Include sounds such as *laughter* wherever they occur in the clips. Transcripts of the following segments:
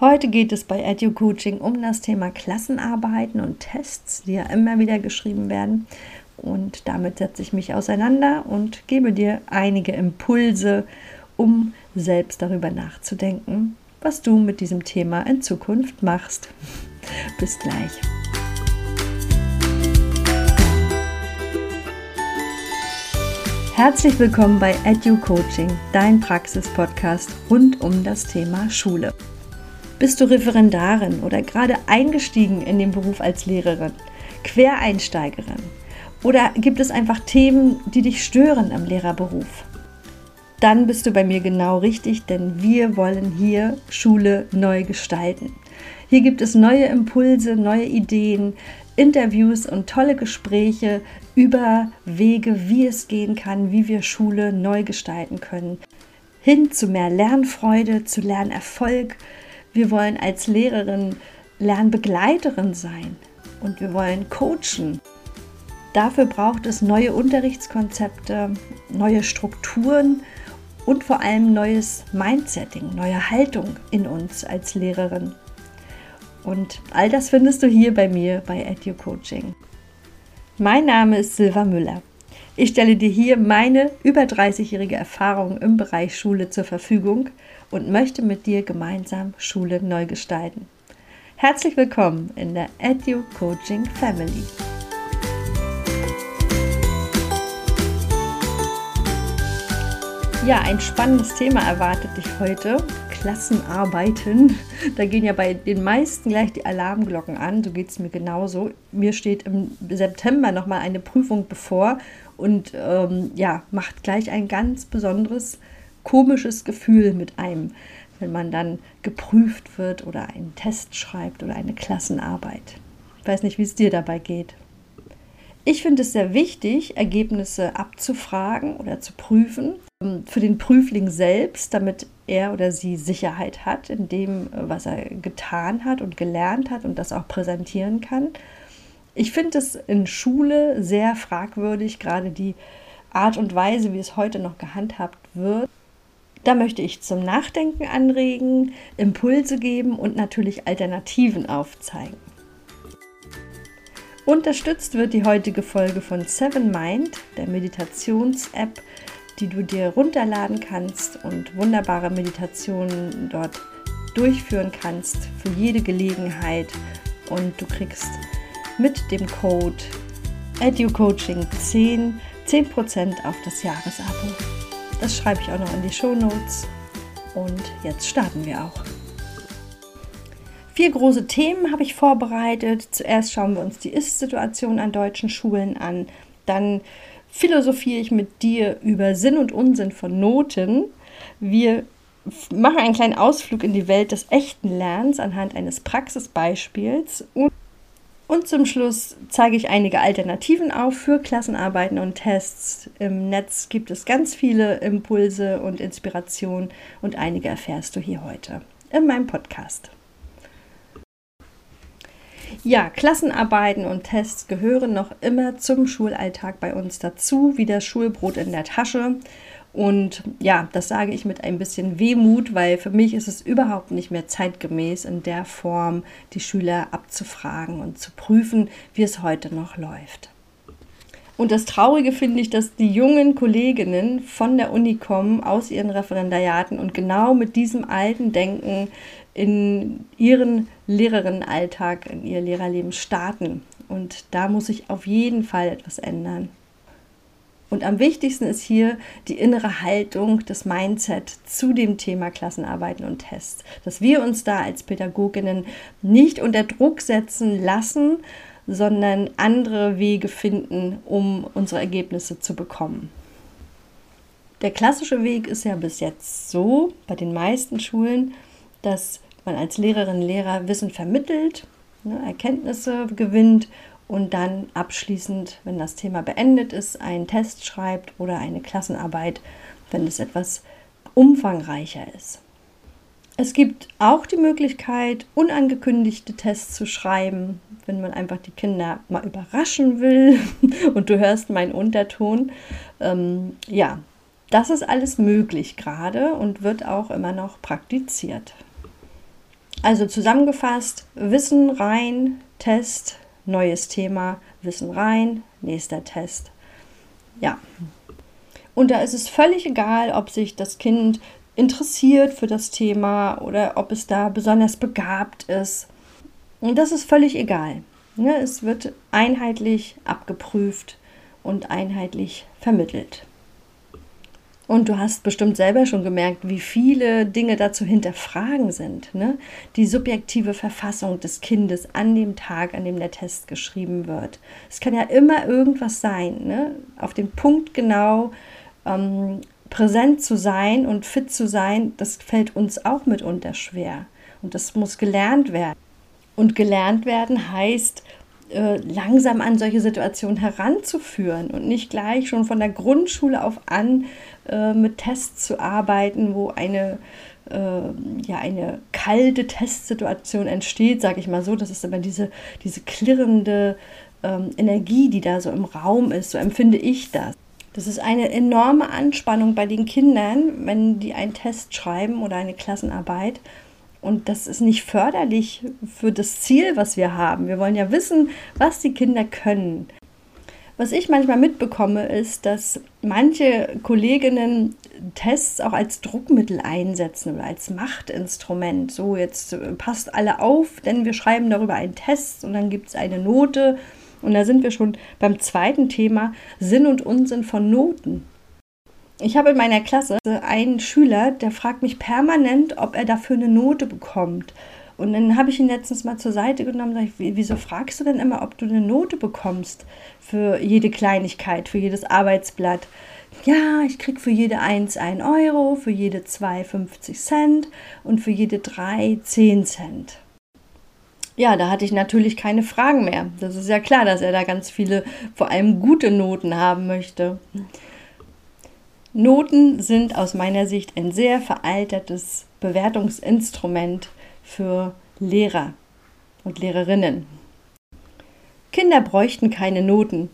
Heute geht es bei EduCoaching um das Thema Klassenarbeiten und Tests, die ja immer wieder geschrieben werden. Und damit setze ich mich auseinander und gebe dir einige Impulse, um selbst darüber nachzudenken, was du mit diesem Thema in Zukunft machst. *laughs* Bis gleich. Herzlich willkommen bei EduCoaching, dein Praxis-Podcast rund um das Thema Schule. Bist du Referendarin oder gerade eingestiegen in den Beruf als Lehrerin, Quereinsteigerin? Oder gibt es einfach Themen, die dich stören im Lehrerberuf? Dann bist du bei mir genau richtig, denn wir wollen hier Schule neu gestalten. Hier gibt es neue Impulse, neue Ideen, Interviews und tolle Gespräche über Wege, wie es gehen kann, wie wir Schule neu gestalten können. Hin zu mehr Lernfreude, zu Lernerfolg. Wir wollen als Lehrerin Lernbegleiterin sein und wir wollen coachen. Dafür braucht es neue Unterrichtskonzepte, neue Strukturen und vor allem neues Mindsetting, neue Haltung in uns als Lehrerin. Und all das findest du hier bei mir bei EduCoaching. Mein Name ist Silva Müller. Ich stelle dir hier meine über 30-jährige Erfahrung im Bereich Schule zur Verfügung und möchte mit dir gemeinsam Schule neu gestalten. Herzlich willkommen in der EduCoaching Family. Ja, ein spannendes Thema erwartet dich heute. Klassenarbeiten. Da gehen ja bei den meisten gleich die Alarmglocken an. So geht es mir genauso. Mir steht im September nochmal eine Prüfung bevor und ähm, ja, macht gleich ein ganz besonderes, komisches Gefühl mit einem, wenn man dann geprüft wird oder einen Test schreibt oder eine Klassenarbeit. Ich weiß nicht, wie es dir dabei geht. Ich finde es sehr wichtig, Ergebnisse abzufragen oder zu prüfen ähm, für den Prüfling selbst, damit er oder sie Sicherheit hat in dem, äh, was er getan hat und gelernt hat und das auch präsentieren kann. Ich finde es in Schule sehr fragwürdig, gerade die Art und Weise, wie es heute noch gehandhabt wird. Da möchte ich zum Nachdenken anregen, Impulse geben und natürlich Alternativen aufzeigen. Unterstützt wird die heutige Folge von Seven Mind, der Meditations-App, die du dir runterladen kannst und wunderbare Meditationen dort durchführen kannst für jede Gelegenheit. Und du kriegst mit dem Code EduCoaching10 10% auf das Jahresabo. Das schreibe ich auch noch in die Show Notes. Und jetzt starten wir auch. Vier große Themen habe ich vorbereitet. Zuerst schauen wir uns die Ist-Situation an deutschen Schulen an. Dann philosophiere ich mit dir über Sinn und Unsinn von Noten. Wir machen einen kleinen Ausflug in die Welt des echten Lernens anhand eines Praxisbeispiels und und zum Schluss zeige ich einige Alternativen auf für Klassenarbeiten und Tests. Im Netz gibt es ganz viele Impulse und Inspirationen und einige erfährst du hier heute in meinem Podcast. Ja, Klassenarbeiten und Tests gehören noch immer zum Schulalltag bei uns dazu, wie das Schulbrot in der Tasche. Und ja, das sage ich mit ein bisschen Wehmut, weil für mich ist es überhaupt nicht mehr zeitgemäß, in der Form die Schüler abzufragen und zu prüfen, wie es heute noch läuft. Und das Traurige finde ich, dass die jungen Kolleginnen von der Uni kommen, aus ihren Referendariaten und genau mit diesem alten Denken in ihren Lehrerinnenalltag, in ihr Lehrerleben starten. Und da muss sich auf jeden Fall etwas ändern. Und am wichtigsten ist hier die innere Haltung, das Mindset zu dem Thema Klassenarbeiten und Tests. Dass wir uns da als Pädagoginnen nicht unter Druck setzen lassen, sondern andere Wege finden, um unsere Ergebnisse zu bekommen. Der klassische Weg ist ja bis jetzt so bei den meisten Schulen, dass man als Lehrerin, Lehrer Wissen vermittelt, ne, Erkenntnisse gewinnt und dann abschließend, wenn das Thema beendet ist, einen Test schreibt oder eine Klassenarbeit, wenn es etwas umfangreicher ist. Es gibt auch die Möglichkeit, unangekündigte Tests zu schreiben, wenn man einfach die Kinder mal überraschen will *laughs* und du hörst meinen Unterton. Ähm, ja, das ist alles möglich gerade und wird auch immer noch praktiziert. Also zusammengefasst, Wissen rein, Test, neues Thema, Wissen rein, nächster Test. Ja. Und da ist es völlig egal, ob sich das Kind interessiert für das Thema oder ob es da besonders begabt ist. Und das ist völlig egal. Ne? Es wird einheitlich abgeprüft und einheitlich vermittelt. Und du hast bestimmt selber schon gemerkt, wie viele Dinge dazu hinterfragen sind. Ne? Die subjektive Verfassung des Kindes an dem Tag, an dem der Test geschrieben wird. Es kann ja immer irgendwas sein. Ne? Auf den Punkt genau ähm, präsent zu sein und fit zu sein, das fällt uns auch mitunter schwer. Und das muss gelernt werden. Und gelernt werden heißt, äh, langsam an solche Situationen heranzuführen und nicht gleich schon von der Grundschule auf an äh, mit Tests zu arbeiten, wo eine, äh, ja, eine kalte Testsituation entsteht, sage ich mal so. Das ist aber diese, diese klirrende ähm, Energie, die da so im Raum ist. So empfinde ich das. Das ist eine enorme Anspannung bei den Kindern, wenn die einen Test schreiben oder eine Klassenarbeit und das ist nicht förderlich für das Ziel, was wir haben. Wir wollen ja wissen, was die Kinder können. Was ich manchmal mitbekomme, ist, dass manche Kolleginnen Tests auch als Druckmittel einsetzen oder als Machtinstrument. So, jetzt passt alle auf, denn wir schreiben darüber einen Test und dann gibt es eine Note. Und da sind wir schon beim zweiten Thema Sinn und Unsinn von Noten. Ich habe in meiner Klasse einen Schüler, der fragt mich permanent, ob er dafür eine Note bekommt. Und dann habe ich ihn letztens mal zur Seite genommen und gesagt, wieso fragst du denn immer, ob du eine Note bekommst für jede Kleinigkeit, für jedes Arbeitsblatt? Ja, ich kriege für jede 1 1 Euro, für jede 2 50 Cent und für jede 3 10 Cent. Ja, da hatte ich natürlich keine Fragen mehr. Das ist ja klar, dass er da ganz viele, vor allem gute Noten haben möchte. Noten sind aus meiner Sicht ein sehr veraltetes Bewertungsinstrument für Lehrer und Lehrerinnen. Kinder bräuchten keine Noten.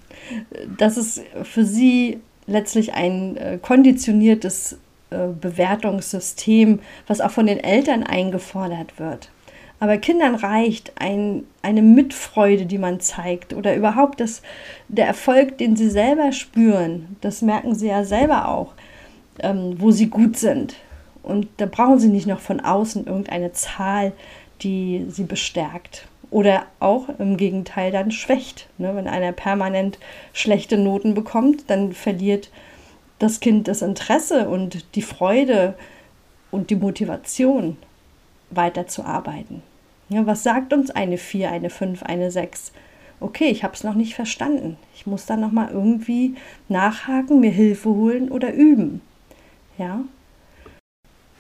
Das ist für sie letztlich ein äh, konditioniertes äh, Bewertungssystem, was auch von den Eltern eingefordert wird. Aber Kindern reicht ein, eine Mitfreude, die man zeigt oder überhaupt das, der Erfolg, den sie selber spüren. Das merken sie ja selber auch, ähm, wo sie gut sind. Und da brauchen sie nicht noch von außen irgendeine Zahl, die sie bestärkt. Oder auch im Gegenteil dann schwächt. Ne? Wenn einer permanent schlechte Noten bekommt, dann verliert das Kind das Interesse und die Freude und die Motivation weiterzuarbeiten. Ja, was sagt uns eine 4, eine 5, eine 6? Okay, ich habe es noch nicht verstanden. Ich muss dann nochmal irgendwie nachhaken, mir Hilfe holen oder üben. Ja?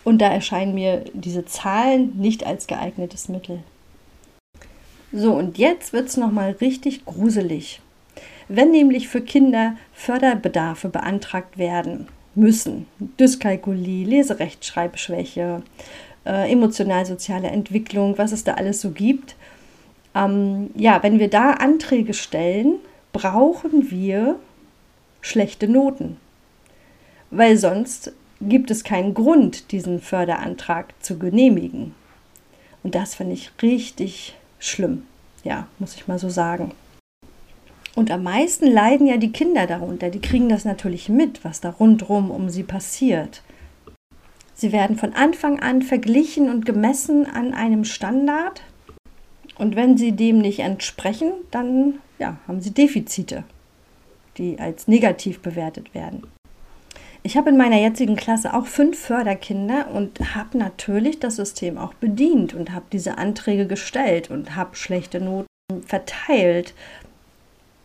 Und da erscheinen mir diese Zahlen nicht als geeignetes Mittel. So, und jetzt wird es nochmal richtig gruselig. Wenn nämlich für Kinder Förderbedarfe beantragt werden müssen, Dyskalkulie, Leserechtschreibschwäche, äh, emotional-soziale Entwicklung, was es da alles so gibt. Ähm, ja, wenn wir da Anträge stellen, brauchen wir schlechte Noten, weil sonst gibt es keinen Grund, diesen Förderantrag zu genehmigen. Und das finde ich richtig schlimm, ja, muss ich mal so sagen. Und am meisten leiden ja die Kinder darunter. Die kriegen das natürlich mit, was da rundherum um sie passiert. Sie werden von Anfang an verglichen und gemessen an einem Standard. Und wenn sie dem nicht entsprechen, dann ja, haben sie Defizite, die als negativ bewertet werden. Ich habe in meiner jetzigen Klasse auch fünf Förderkinder und habe natürlich das System auch bedient und habe diese Anträge gestellt und habe schlechte Noten verteilt.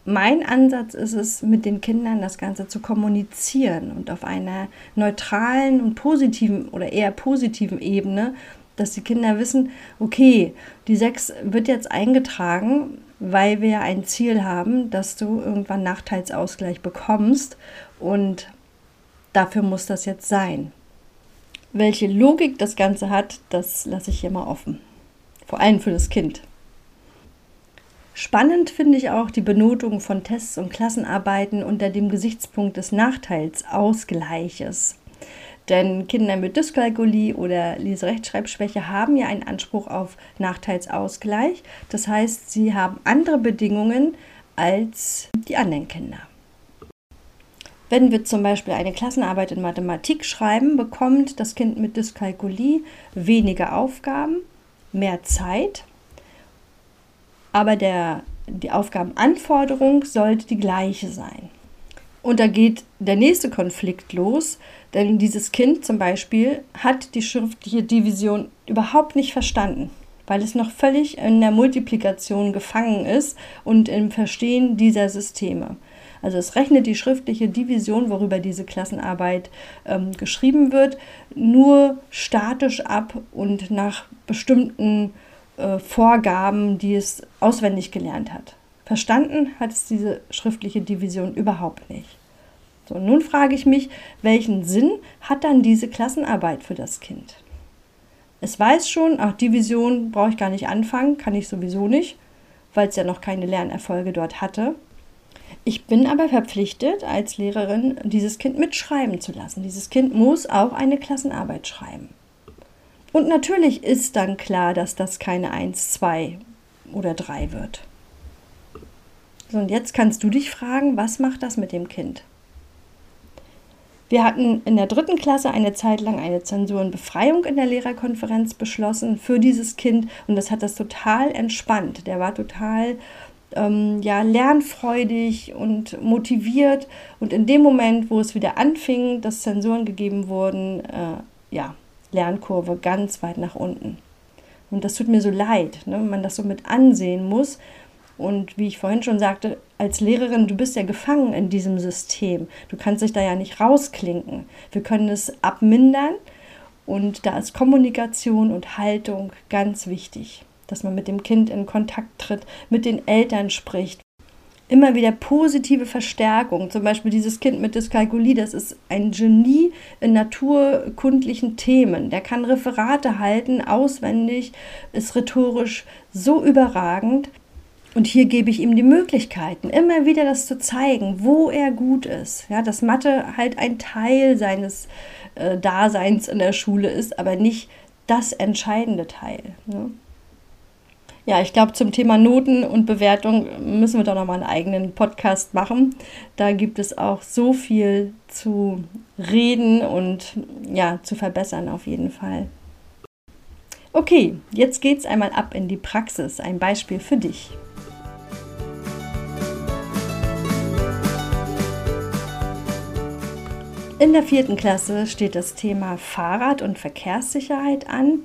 Mein Ansatz ist es, mit den Kindern das Ganze zu kommunizieren und auf einer neutralen und positiven oder eher positiven Ebene, dass die Kinder wissen, okay, die 6 wird jetzt eingetragen, weil wir ein Ziel haben, dass du irgendwann Nachteilsausgleich bekommst. Und dafür muss das jetzt sein. Welche Logik das Ganze hat, das lasse ich hier mal offen. Vor allem für das Kind. Spannend finde ich auch die Benotung von Tests und Klassenarbeiten unter dem Gesichtspunkt des Nachteilsausgleiches. Denn Kinder mit Dyskalkulie oder Leserechtschreibschwäche haben ja einen Anspruch auf Nachteilsausgleich. Das heißt, sie haben andere Bedingungen als die anderen Kinder. Wenn wir zum Beispiel eine Klassenarbeit in Mathematik schreiben, bekommt das Kind mit Dyskalkulie weniger Aufgaben, mehr Zeit, aber der, die Aufgabenanforderung sollte die gleiche sein. Und da geht der nächste Konflikt los, denn dieses Kind zum Beispiel hat die schriftliche Division überhaupt nicht verstanden, weil es noch völlig in der Multiplikation gefangen ist und im Verstehen dieser Systeme. Also es rechnet die schriftliche Division, worüber diese Klassenarbeit ähm, geschrieben wird, nur statisch ab und nach bestimmten äh, Vorgaben, die es auswendig gelernt hat. Verstanden hat es diese schriftliche Division überhaupt nicht. So, nun frage ich mich, welchen Sinn hat dann diese Klassenarbeit für das Kind? Es weiß schon, ach, Division brauche ich gar nicht anfangen, kann ich sowieso nicht, weil es ja noch keine Lernerfolge dort hatte. Ich bin aber verpflichtet, als Lehrerin dieses Kind mitschreiben zu lassen. Dieses Kind muss auch eine Klassenarbeit schreiben. Und natürlich ist dann klar, dass das keine 1, 2 oder 3 wird. So, und jetzt kannst du dich fragen, was macht das mit dem Kind? Wir hatten in der dritten Klasse eine Zeit lang eine Zensurenbefreiung in der Lehrerkonferenz beschlossen für dieses Kind und das hat das total entspannt. Der war total ähm, ja, lernfreudig und motiviert. Und in dem Moment, wo es wieder anfing, dass Zensuren gegeben wurden, äh, ja, Lernkurve ganz weit nach unten. Und das tut mir so leid, ne, wenn man das so mit ansehen muss. Und wie ich vorhin schon sagte, als Lehrerin, du bist ja gefangen in diesem System. Du kannst dich da ja nicht rausklinken. Wir können es abmindern und da ist Kommunikation und Haltung ganz wichtig dass man mit dem Kind in Kontakt tritt, mit den Eltern spricht. Immer wieder positive Verstärkung. Zum Beispiel dieses Kind mit Dyskalkulie, das ist ein Genie in naturkundlichen Themen. Der kann Referate halten, auswendig, ist rhetorisch so überragend. Und hier gebe ich ihm die Möglichkeiten, immer wieder das zu zeigen, wo er gut ist. Ja, dass Mathe halt ein Teil seines äh, Daseins in der Schule ist, aber nicht das entscheidende Teil. Ne? Ja, ich glaube, zum Thema Noten und Bewertung müssen wir doch nochmal einen eigenen Podcast machen. Da gibt es auch so viel zu reden und ja, zu verbessern auf jeden Fall. Okay, jetzt geht's einmal ab in die Praxis. Ein Beispiel für dich. In der vierten Klasse steht das Thema Fahrrad- und Verkehrssicherheit an.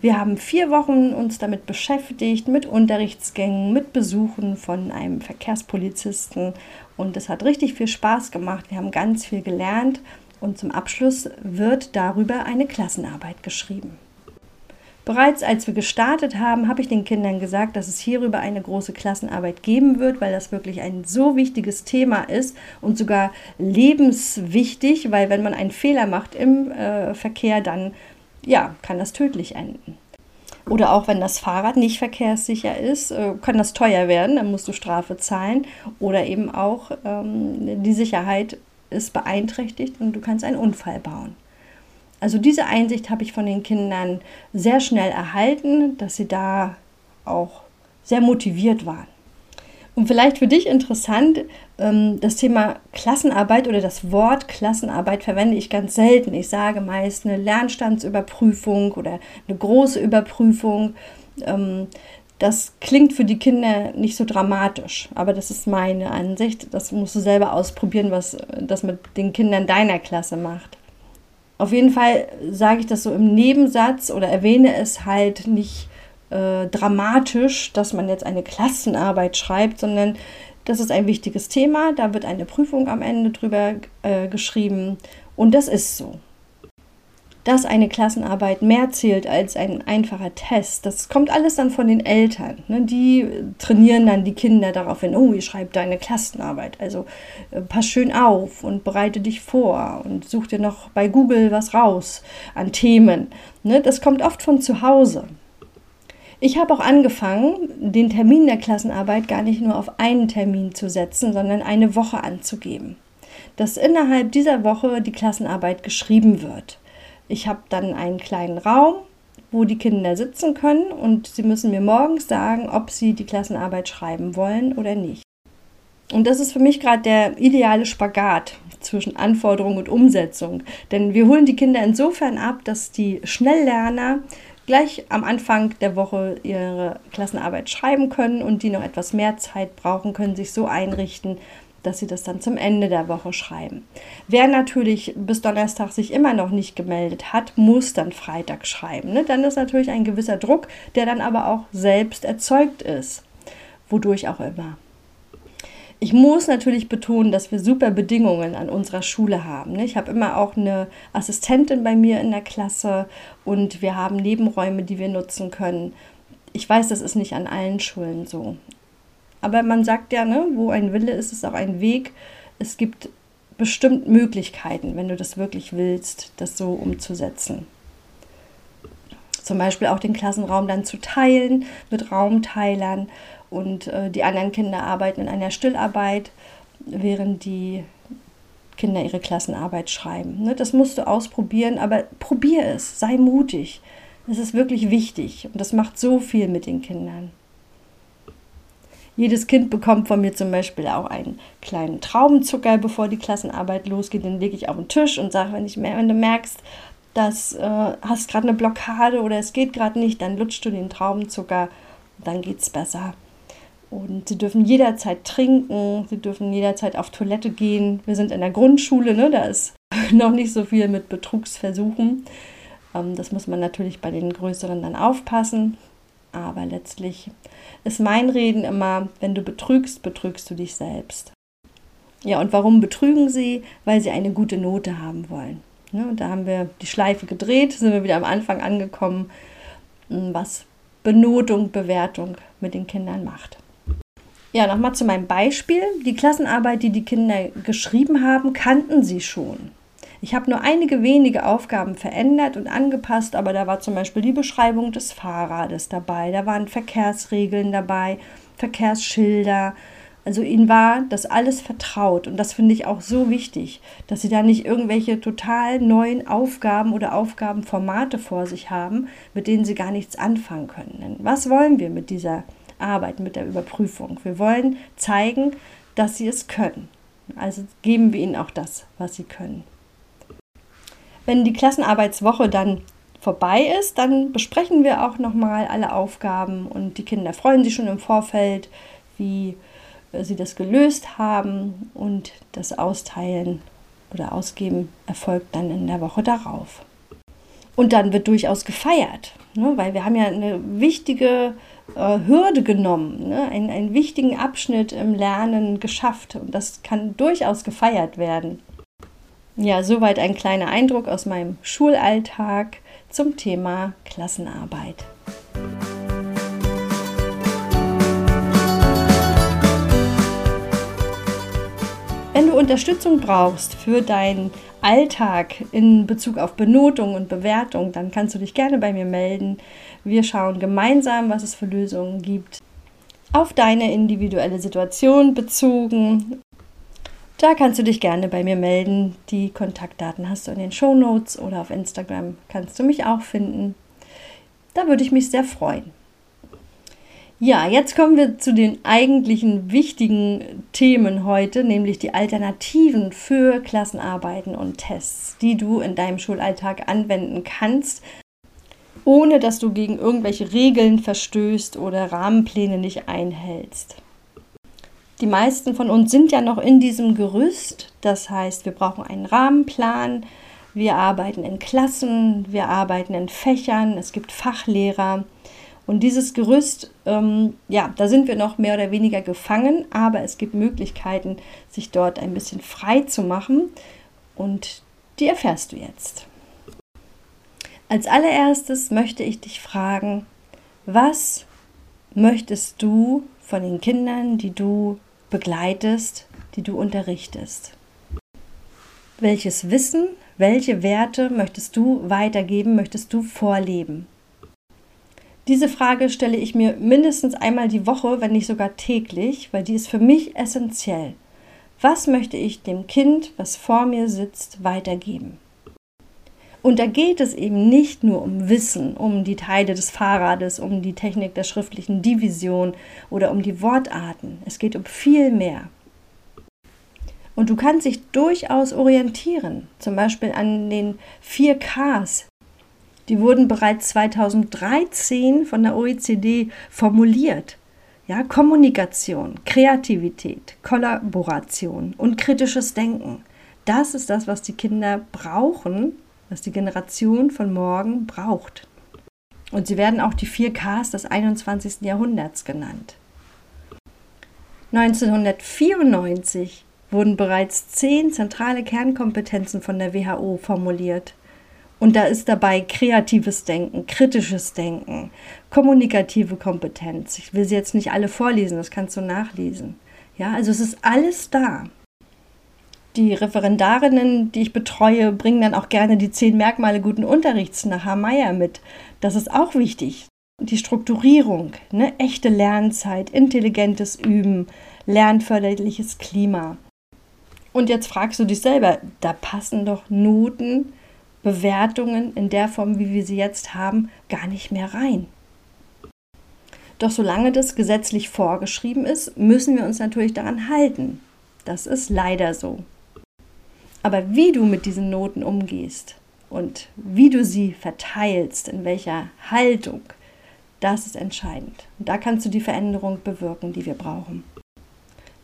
Wir haben vier Wochen uns damit beschäftigt, mit Unterrichtsgängen, mit Besuchen von einem Verkehrspolizisten und es hat richtig viel Spaß gemacht. Wir haben ganz viel gelernt und zum Abschluss wird darüber eine Klassenarbeit geschrieben. Bereits als wir gestartet haben, habe ich den Kindern gesagt, dass es hierüber eine große Klassenarbeit geben wird, weil das wirklich ein so wichtiges Thema ist und sogar lebenswichtig, weil wenn man einen Fehler macht im äh, Verkehr, dann ja, kann das tödlich enden. Oder auch wenn das Fahrrad nicht verkehrssicher ist, äh, kann das teuer werden, dann musst du Strafe zahlen. Oder eben auch ähm, die Sicherheit ist beeinträchtigt und du kannst einen Unfall bauen. Also diese Einsicht habe ich von den Kindern sehr schnell erhalten, dass sie da auch sehr motiviert waren. Und vielleicht für dich interessant, ähm, das Thema Klassenarbeit oder das Wort Klassenarbeit verwende ich ganz selten. Ich sage meist eine Lernstandsüberprüfung oder eine große Überprüfung. Ähm, das klingt für die Kinder nicht so dramatisch, aber das ist meine Ansicht. Das musst du selber ausprobieren, was das mit den Kindern deiner Klasse macht. Auf jeden Fall sage ich das so im Nebensatz oder erwähne es halt nicht äh, dramatisch, dass man jetzt eine Klassenarbeit schreibt, sondern das ist ein wichtiges Thema. Da wird eine Prüfung am Ende drüber äh, geschrieben und das ist so. Dass eine Klassenarbeit mehr zählt als ein einfacher Test, das kommt alles dann von den Eltern. Ne? Die trainieren dann die Kinder darauf hin, oh, ihr schreibt deine Klassenarbeit. Also äh, pass schön auf und bereite dich vor und such dir noch bei Google was raus an Themen. Ne? Das kommt oft von zu Hause. Ich habe auch angefangen, den Termin der Klassenarbeit gar nicht nur auf einen Termin zu setzen, sondern eine Woche anzugeben. Dass innerhalb dieser Woche die Klassenarbeit geschrieben wird. Ich habe dann einen kleinen Raum, wo die Kinder sitzen können und sie müssen mir morgens sagen, ob sie die Klassenarbeit schreiben wollen oder nicht. Und das ist für mich gerade der ideale Spagat zwischen Anforderung und Umsetzung. Denn wir holen die Kinder insofern ab, dass die Schnelllerner gleich am Anfang der Woche ihre Klassenarbeit schreiben können und die noch etwas mehr Zeit brauchen, können sich so einrichten, dass sie das dann zum Ende der Woche schreiben. Wer natürlich bis Donnerstag sich immer noch nicht gemeldet hat, muss dann Freitag schreiben. Ne? Dann ist natürlich ein gewisser Druck, der dann aber auch selbst erzeugt ist, wodurch auch immer. Ich muss natürlich betonen, dass wir super Bedingungen an unserer Schule haben. Ne? Ich habe immer auch eine Assistentin bei mir in der Klasse und wir haben Nebenräume, die wir nutzen können. Ich weiß, das ist nicht an allen Schulen so. Aber man sagt ja, ne, wo ein Wille ist, ist auch ein Weg. Es gibt bestimmt Möglichkeiten, wenn du das wirklich willst, das so umzusetzen. Zum Beispiel auch den Klassenraum dann zu teilen mit Raumteilern und äh, die anderen Kinder arbeiten in einer Stillarbeit, während die Kinder ihre Klassenarbeit schreiben. Ne, das musst du ausprobieren, aber probier es, sei mutig. Das ist wirklich wichtig und das macht so viel mit den Kindern. Jedes Kind bekommt von mir zum Beispiel auch einen kleinen Traubenzucker, bevor die Klassenarbeit losgeht. Den lege ich auf den Tisch und sage, wenn, wenn du merkst, dass äh, hast gerade eine Blockade oder es geht gerade nicht, dann lutschst du den Traubenzucker, dann geht es besser. Und sie dürfen jederzeit trinken, sie dürfen jederzeit auf Toilette gehen. Wir sind in der Grundschule, ne? da ist *laughs* noch nicht so viel mit Betrugsversuchen. Ähm, das muss man natürlich bei den Größeren dann aufpassen. Aber letztlich ist mein Reden immer, wenn du betrügst, betrügst du dich selbst. Ja, und warum betrügen sie? Weil sie eine gute Note haben wollen. Ja, und da haben wir die Schleife gedreht, sind wir wieder am Anfang angekommen, was Benotung, Bewertung mit den Kindern macht. Ja, nochmal zu meinem Beispiel. Die Klassenarbeit, die die Kinder geschrieben haben, kannten sie schon. Ich habe nur einige wenige Aufgaben verändert und angepasst, aber da war zum Beispiel die Beschreibung des Fahrrades dabei, da waren Verkehrsregeln dabei, Verkehrsschilder. Also ihnen war das alles vertraut und das finde ich auch so wichtig, dass sie da nicht irgendwelche total neuen Aufgaben oder Aufgabenformate vor sich haben, mit denen sie gar nichts anfangen können. Denn was wollen wir mit dieser Arbeit, mit der Überprüfung? Wir wollen zeigen, dass sie es können. Also geben wir ihnen auch das, was sie können. Wenn die Klassenarbeitswoche dann vorbei ist, dann besprechen wir auch nochmal alle Aufgaben und die Kinder freuen sich schon im Vorfeld, wie äh, sie das gelöst haben und das Austeilen oder Ausgeben erfolgt dann in der Woche darauf. Und dann wird durchaus gefeiert, ne, weil wir haben ja eine wichtige äh, Hürde genommen, ne, einen, einen wichtigen Abschnitt im Lernen geschafft und das kann durchaus gefeiert werden. Ja, soweit ein kleiner Eindruck aus meinem Schulalltag zum Thema Klassenarbeit. Wenn du Unterstützung brauchst für deinen Alltag in Bezug auf Benotung und Bewertung, dann kannst du dich gerne bei mir melden. Wir schauen gemeinsam, was es für Lösungen gibt. Auf deine individuelle Situation bezogen da kannst du dich gerne bei mir melden. Die Kontaktdaten hast du in den Show Notes oder auf Instagram kannst du mich auch finden. Da würde ich mich sehr freuen. Ja, jetzt kommen wir zu den eigentlichen wichtigen Themen heute, nämlich die Alternativen für Klassenarbeiten und Tests, die du in deinem Schulalltag anwenden kannst, ohne dass du gegen irgendwelche Regeln verstößt oder Rahmenpläne nicht einhältst. Die meisten von uns sind ja noch in diesem Gerüst. Das heißt, wir brauchen einen Rahmenplan. Wir arbeiten in Klassen, wir arbeiten in Fächern, es gibt Fachlehrer. Und dieses Gerüst, ähm, ja, da sind wir noch mehr oder weniger gefangen, aber es gibt Möglichkeiten, sich dort ein bisschen frei zu machen. Und die erfährst du jetzt. Als allererstes möchte ich dich fragen, was möchtest du von den Kindern, die du begleitest, die du unterrichtest. Welches Wissen, welche Werte möchtest du weitergeben, möchtest du vorleben? Diese Frage stelle ich mir mindestens einmal die Woche, wenn nicht sogar täglich, weil die ist für mich essentiell. Was möchte ich dem Kind, was vor mir sitzt, weitergeben? Und da geht es eben nicht nur um Wissen, um die Teile des Fahrrades, um die Technik der schriftlichen Division oder um die Wortarten. Es geht um viel mehr. Und du kannst dich durchaus orientieren, zum Beispiel an den 4 Ks. Die wurden bereits 2013 von der OECD formuliert. Ja, Kommunikation, Kreativität, Kollaboration und kritisches Denken. Das ist das, was die Kinder brauchen, was die Generation von morgen braucht. Und sie werden auch die 4 Ks des 21. Jahrhunderts genannt. 1994 wurden bereits zehn zentrale Kernkompetenzen von der WHO formuliert. Und da ist dabei kreatives Denken, kritisches Denken, kommunikative Kompetenz. Ich will sie jetzt nicht alle vorlesen, das kannst du nachlesen. Ja, also es ist alles da. Die Referendarinnen, die ich betreue, bringen dann auch gerne die zehn Merkmale guten Unterrichts nach Hameyer mit. Das ist auch wichtig. Die Strukturierung, ne? echte Lernzeit, intelligentes Üben, lernförderliches Klima. Und jetzt fragst du dich selber, da passen doch Noten, Bewertungen in der Form, wie wir sie jetzt haben, gar nicht mehr rein. Doch solange das gesetzlich vorgeschrieben ist, müssen wir uns natürlich daran halten. Das ist leider so. Aber wie du mit diesen Noten umgehst und wie du sie verteilst, in welcher Haltung, das ist entscheidend. Und da kannst du die Veränderung bewirken, die wir brauchen.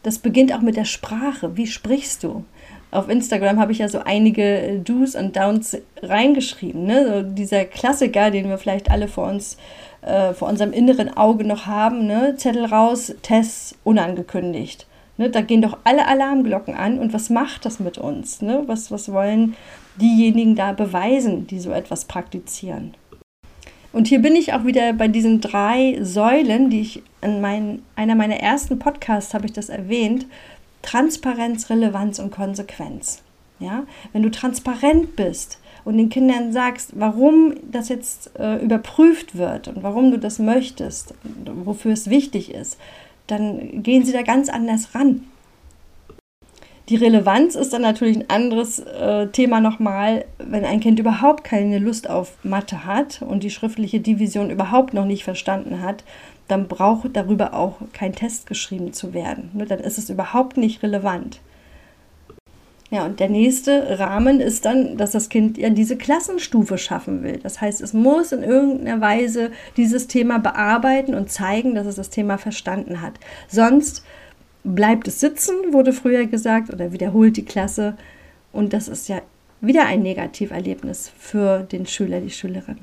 Das beginnt auch mit der Sprache. Wie sprichst du? Auf Instagram habe ich ja so einige Do's und Downs reingeschrieben. Ne? So dieser Klassiker, den wir vielleicht alle vor uns, äh, vor unserem inneren Auge noch haben. Ne? Zettel raus, Tests unangekündigt. Ne, da gehen doch alle Alarmglocken an. Und was macht das mit uns? Ne? Was, was wollen diejenigen da beweisen, die so etwas praktizieren? Und hier bin ich auch wieder bei diesen drei Säulen, die ich in mein, einer meiner ersten Podcasts habe ich das erwähnt. Transparenz, Relevanz und Konsequenz. Ja? Wenn du transparent bist und den Kindern sagst, warum das jetzt äh, überprüft wird und warum du das möchtest, wofür es wichtig ist, dann gehen sie da ganz anders ran. Die Relevanz ist dann natürlich ein anderes äh, Thema nochmal, wenn ein Kind überhaupt keine Lust auf Mathe hat und die schriftliche Division überhaupt noch nicht verstanden hat, dann braucht darüber auch kein Test geschrieben zu werden. Ne? Dann ist es überhaupt nicht relevant. Ja, und der nächste Rahmen ist dann, dass das Kind ja diese Klassenstufe schaffen will. Das heißt, es muss in irgendeiner Weise dieses Thema bearbeiten und zeigen, dass es das Thema verstanden hat. Sonst bleibt es sitzen, wurde früher gesagt, oder wiederholt die Klasse. Und das ist ja wieder ein Negativerlebnis für den Schüler, die Schülerin.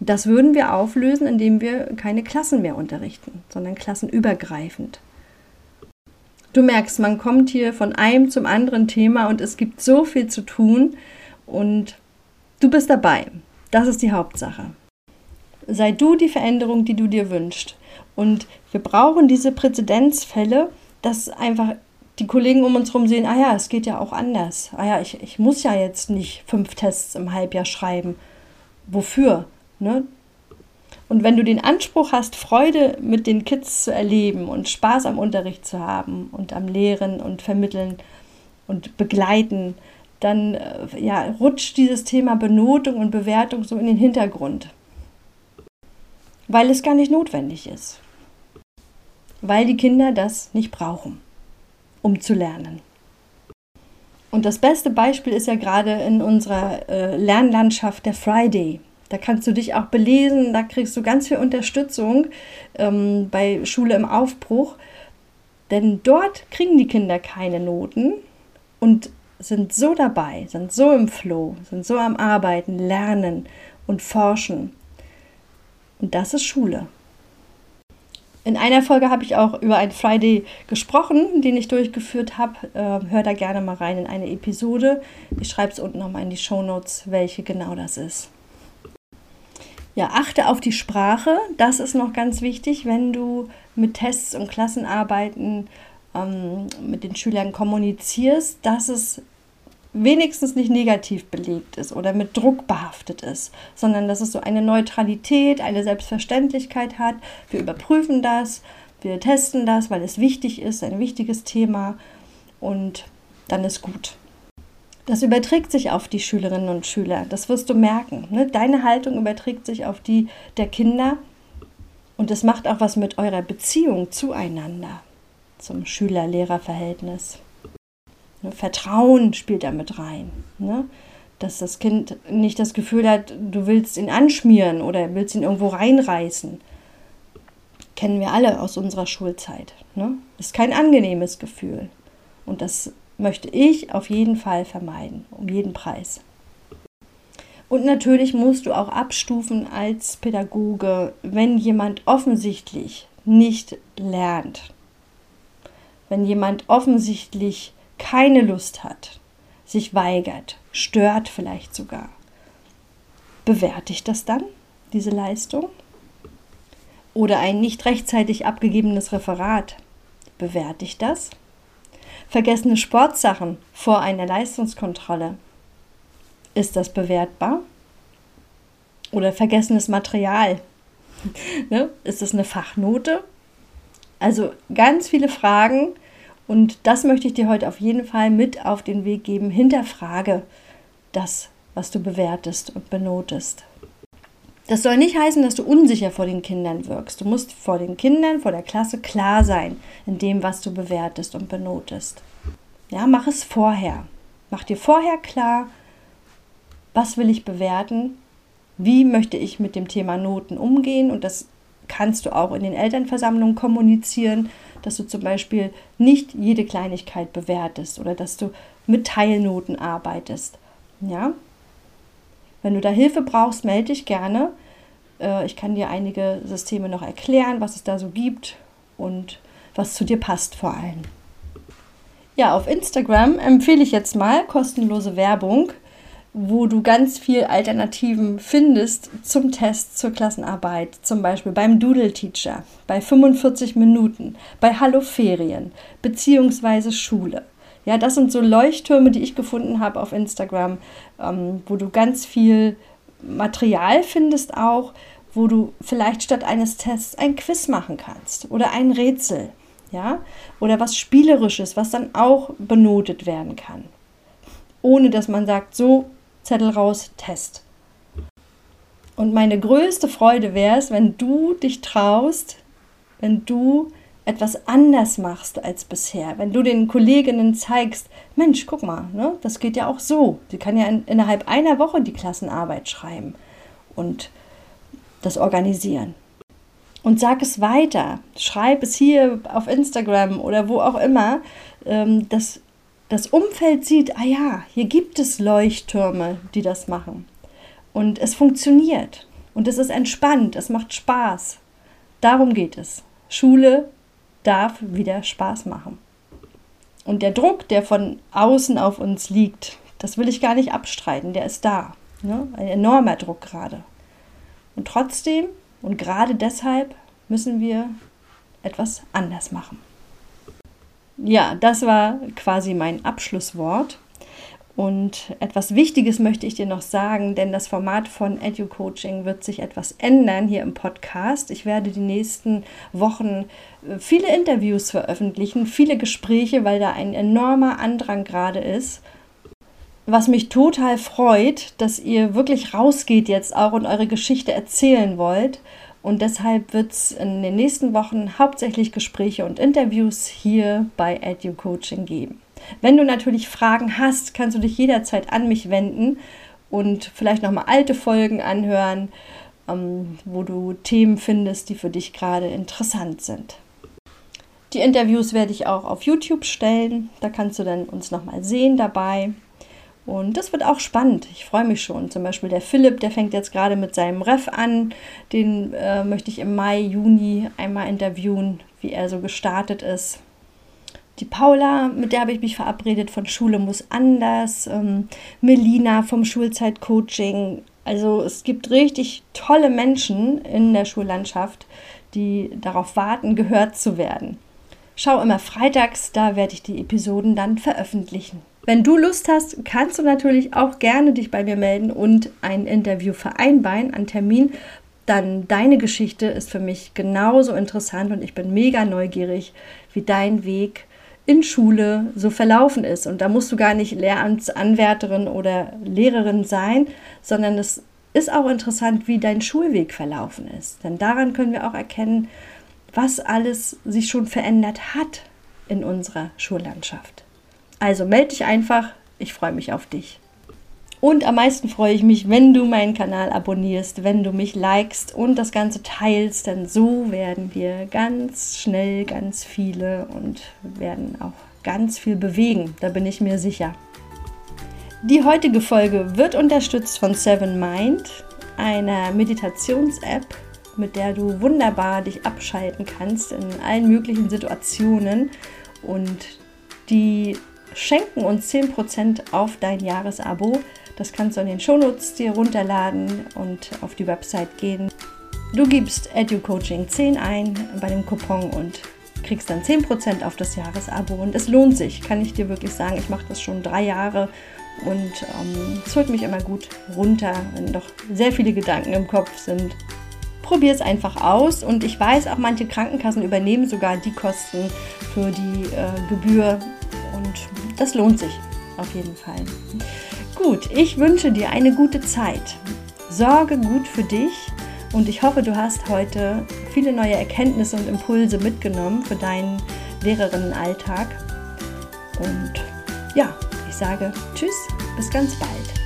Das würden wir auflösen, indem wir keine Klassen mehr unterrichten, sondern klassenübergreifend. Du merkst, man kommt hier von einem zum anderen Thema und es gibt so viel zu tun und du bist dabei. Das ist die Hauptsache. Sei du die Veränderung, die du dir wünschst. Und wir brauchen diese Präzedenzfälle, dass einfach die Kollegen um uns herum sehen, ah ja, es geht ja auch anders. Ah ja, ich, ich muss ja jetzt nicht fünf Tests im Halbjahr schreiben. Wofür? Ne? Und wenn du den Anspruch hast, Freude mit den Kids zu erleben und Spaß am Unterricht zu haben und am Lehren und Vermitteln und Begleiten, dann äh, ja, rutscht dieses Thema Benotung und Bewertung so in den Hintergrund. Weil es gar nicht notwendig ist. Weil die Kinder das nicht brauchen, um zu lernen. Und das beste Beispiel ist ja gerade in unserer äh, Lernlandschaft der Friday. Da kannst du dich auch belesen, da kriegst du ganz viel Unterstützung ähm, bei Schule im Aufbruch. Denn dort kriegen die Kinder keine Noten und sind so dabei, sind so im Flow, sind so am Arbeiten, Lernen und Forschen. Und das ist Schule. In einer Folge habe ich auch über ein Friday gesprochen, den ich durchgeführt habe. Äh, hör da gerne mal rein in eine Episode. Ich schreibe es unten nochmal in die Show Notes, welche genau das ist. Ja, achte auf die Sprache. Das ist noch ganz wichtig, wenn du mit Tests und Klassenarbeiten ähm, mit den Schülern kommunizierst, dass es wenigstens nicht negativ belegt ist oder mit Druck behaftet ist, sondern dass es so eine Neutralität, eine Selbstverständlichkeit hat. Wir überprüfen das, wir testen das, weil es wichtig ist, ein wichtiges Thema und dann ist gut. Das überträgt sich auf die Schülerinnen und Schüler. Das wirst du merken. Ne? Deine Haltung überträgt sich auf die der Kinder und es macht auch was mit eurer Beziehung zueinander, zum Schüler-Lehrer-Verhältnis. Ne? Vertrauen spielt da mit rein. Ne? Dass das Kind nicht das Gefühl hat, du willst ihn anschmieren oder willst ihn irgendwo reinreißen. Kennen wir alle aus unserer Schulzeit. Ne? Ist kein angenehmes Gefühl. Und das möchte ich auf jeden Fall vermeiden, um jeden Preis. Und natürlich musst du auch abstufen als Pädagoge, wenn jemand offensichtlich nicht lernt, wenn jemand offensichtlich keine Lust hat, sich weigert, stört vielleicht sogar. Bewerte ich das dann, diese Leistung? Oder ein nicht rechtzeitig abgegebenes Referat? Bewerte ich das? Vergessene Sportsachen vor einer Leistungskontrolle. Ist das bewertbar? Oder vergessenes Material? *laughs* ne? Ist das eine Fachnote? Also ganz viele Fragen und das möchte ich dir heute auf jeden Fall mit auf den Weg geben. Hinterfrage das, was du bewertest und benotest. Das soll nicht heißen, dass du unsicher vor den Kindern wirkst. Du musst vor den Kindern, vor der Klasse klar sein in dem, was du bewertest und benotest. Ja, mach es vorher. Mach dir vorher klar, was will ich bewerten, wie möchte ich mit dem Thema Noten umgehen und das kannst du auch in den Elternversammlungen kommunizieren, dass du zum Beispiel nicht jede Kleinigkeit bewertest oder dass du mit Teilnoten arbeitest. Ja, wenn du da Hilfe brauchst, melde dich gerne. Äh, ich kann dir einige Systeme noch erklären, was es da so gibt und was zu dir passt vor allem. Ja, auf Instagram empfehle ich jetzt mal kostenlose Werbung, wo du ganz viel Alternativen findest zum Test, zur Klassenarbeit, zum Beispiel beim Doodle Teacher, bei 45 Minuten, bei Hallo Ferien, beziehungsweise Schule. Ja, das sind so Leuchttürme, die ich gefunden habe auf Instagram, ähm, wo du ganz viel Material findest auch, wo du vielleicht statt eines Tests ein Quiz machen kannst oder ein Rätsel, ja, oder was spielerisches, was dann auch benotet werden kann. Ohne dass man sagt, so Zettel raus, Test. Und meine größte Freude wäre es, wenn du dich traust, wenn du etwas anders machst als bisher, wenn du den Kolleginnen zeigst, Mensch, guck mal, ne, das geht ja auch so. Sie kann ja in, innerhalb einer Woche die Klassenarbeit schreiben und das organisieren. Und sag es weiter. Schreib es hier auf Instagram oder wo auch immer, ähm, dass das Umfeld sieht, ah ja, hier gibt es Leuchttürme, die das machen. Und es funktioniert. Und es ist entspannt, es macht Spaß. Darum geht es. Schule darf wieder Spaß machen. Und der Druck, der von außen auf uns liegt, das will ich gar nicht abstreiten, der ist da. Ne? Ein enormer Druck gerade. Und trotzdem und gerade deshalb müssen wir etwas anders machen. Ja, das war quasi mein Abschlusswort. Und etwas Wichtiges möchte ich dir noch sagen, denn das Format von EduCoaching wird sich etwas ändern hier im Podcast. Ich werde die nächsten Wochen äh, viele Interviews veröffentlichen, viele Gespräche, weil da ein enormer Andrang gerade ist. Was mich total freut, dass ihr wirklich rausgeht jetzt auch und eure Geschichte erzählen wollt. Und deshalb wird es in den nächsten Wochen hauptsächlich Gespräche und Interviews hier bei EduCoaching geben. Wenn du natürlich Fragen hast, kannst du dich jederzeit an mich wenden und vielleicht nochmal alte Folgen anhören, ähm, wo du Themen findest, die für dich gerade interessant sind. Die Interviews werde ich auch auf YouTube stellen. Da kannst du dann uns nochmal sehen dabei. Und das wird auch spannend. Ich freue mich schon. Zum Beispiel der Philipp, der fängt jetzt gerade mit seinem Ref an. Den äh, möchte ich im Mai, Juni einmal interviewen, wie er so gestartet ist die Paula, mit der habe ich mich verabredet von Schule muss anders, ähm, Melina vom Schulzeitcoaching. Also es gibt richtig tolle Menschen in der Schullandschaft, die darauf warten, gehört zu werden. Schau immer freitags, da werde ich die Episoden dann veröffentlichen. Wenn du Lust hast, kannst du natürlich auch gerne dich bei mir melden und ein Interview vereinbaren, einen Termin. Dann deine Geschichte ist für mich genauso interessant und ich bin mega neugierig, wie dein Weg in Schule so verlaufen ist. Und da musst du gar nicht Lehramtsanwärterin oder Lehrerin sein, sondern es ist auch interessant, wie dein Schulweg verlaufen ist. Denn daran können wir auch erkennen, was alles sich schon verändert hat in unserer Schullandschaft. Also melde dich einfach, ich freue mich auf dich. Und am meisten freue ich mich, wenn du meinen Kanal abonnierst, wenn du mich likest und das Ganze teilst, denn so werden wir ganz schnell ganz viele und werden auch ganz viel bewegen, da bin ich mir sicher. Die heutige Folge wird unterstützt von Seven Mind, einer Meditations-App, mit der du wunderbar dich abschalten kannst in allen möglichen Situationen und die schenken uns 10% auf dein Jahresabo. Das kannst du in den Shownotes dir runterladen und auf die Website gehen. Du gibst EduCoaching 10 ein bei dem Coupon und kriegst dann 10% auf das Jahresabo. Und es lohnt sich, kann ich dir wirklich sagen. Ich mache das schon drei Jahre und ähm, es holt mich immer gut runter, wenn doch sehr viele Gedanken im Kopf sind. Probier es einfach aus und ich weiß auch, manche Krankenkassen übernehmen sogar die Kosten für die äh, Gebühr und das lohnt sich auf jeden Fall. Gut, ich wünsche dir eine gute Zeit. Sorge gut für dich und ich hoffe, du hast heute viele neue Erkenntnisse und Impulse mitgenommen für deinen Lehrerinnenalltag. Und ja, ich sage Tschüss, bis ganz bald.